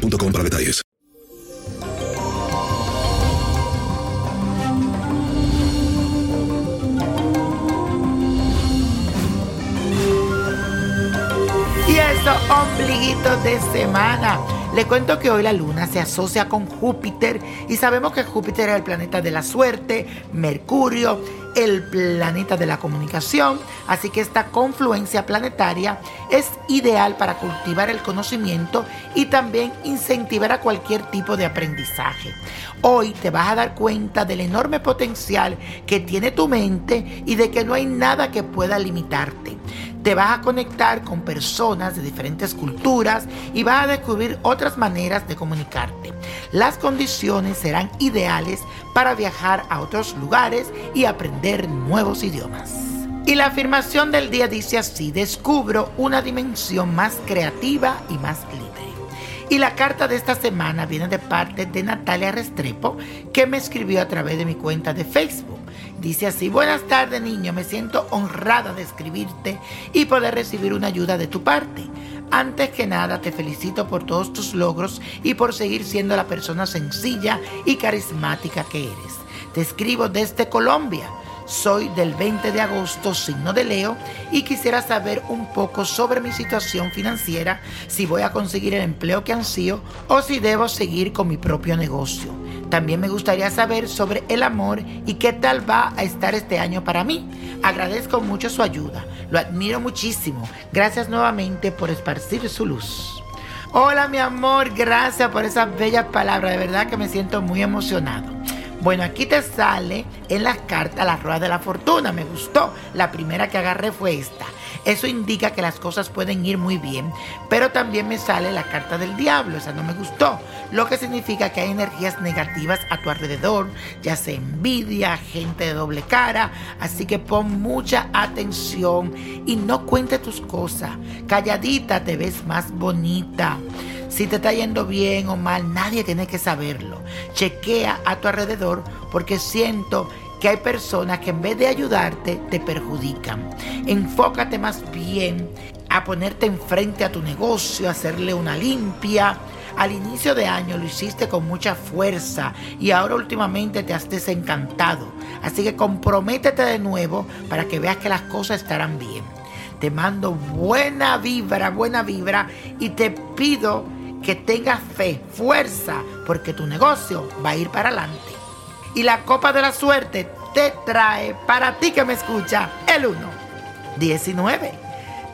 para detalles. Y eso, ombliguito de semana. Le cuento que hoy la luna se asocia con Júpiter y sabemos que Júpiter es el planeta de la suerte, Mercurio, el planeta de la comunicación, así que esta confluencia planetaria es ideal para cultivar el conocimiento y también incentivar a cualquier tipo de aprendizaje. Hoy te vas a dar cuenta del enorme potencial que tiene tu mente y de que no hay nada que pueda limitarte. Te vas a conectar con personas de diferentes culturas y vas a descubrir otras maneras de comunicarte. Las condiciones serán ideales para viajar a otros lugares y aprender nuevos idiomas. Y la afirmación del día dice así, descubro una dimensión más creativa y más libre. Y la carta de esta semana viene de parte de Natalia Restrepo, que me escribió a través de mi cuenta de Facebook. Dice así, buenas tardes niño, me siento honrada de escribirte y poder recibir una ayuda de tu parte. Antes que nada te felicito por todos tus logros y por seguir siendo la persona sencilla y carismática que eres. Te escribo desde Colombia. Soy del 20 de agosto, signo de Leo, y quisiera saber un poco sobre mi situación financiera, si voy a conseguir el empleo que ansío o si debo seguir con mi propio negocio. También me gustaría saber sobre el amor y qué tal va a estar este año para mí. Agradezco mucho su ayuda, lo admiro muchísimo. Gracias nuevamente por esparcir su luz. Hola mi amor, gracias por esas bellas palabras, de verdad que me siento muy emocionado. Bueno, aquí te sale en las cartas la rueda de la fortuna. Me gustó. La primera que agarré fue esta. Eso indica que las cosas pueden ir muy bien. Pero también me sale la carta del diablo. Esa no me gustó. Lo que significa que hay energías negativas a tu alrededor. Ya sea envidia, gente de doble cara. Así que pon mucha atención y no cuente tus cosas. Calladita te ves más bonita. Si te está yendo bien o mal, nadie tiene que saberlo. Chequea a tu alrededor porque siento que hay personas que en vez de ayudarte te perjudican. Enfócate más bien a ponerte enfrente a tu negocio, a hacerle una limpia. Al inicio de año lo hiciste con mucha fuerza y ahora últimamente te has desencantado. Así que comprométete de nuevo para que veas que las cosas estarán bien. Te mando buena vibra, buena vibra y te pido que tengas fe, fuerza, porque tu negocio va a ir para adelante. Y la copa de la suerte te trae para ti que me escucha el 1, 19,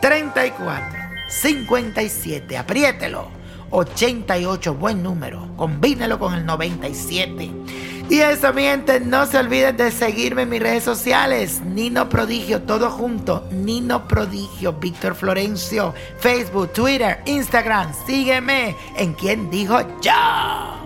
34, 57, apriételo, 88, buen número, combínelo con el 97. Y eso, mi gente, no se olviden de seguirme en mis redes sociales. Nino Prodigio, todo junto. Nino Prodigio, Víctor Florencio, Facebook, Twitter, Instagram. Sígueme en quien dijo yo.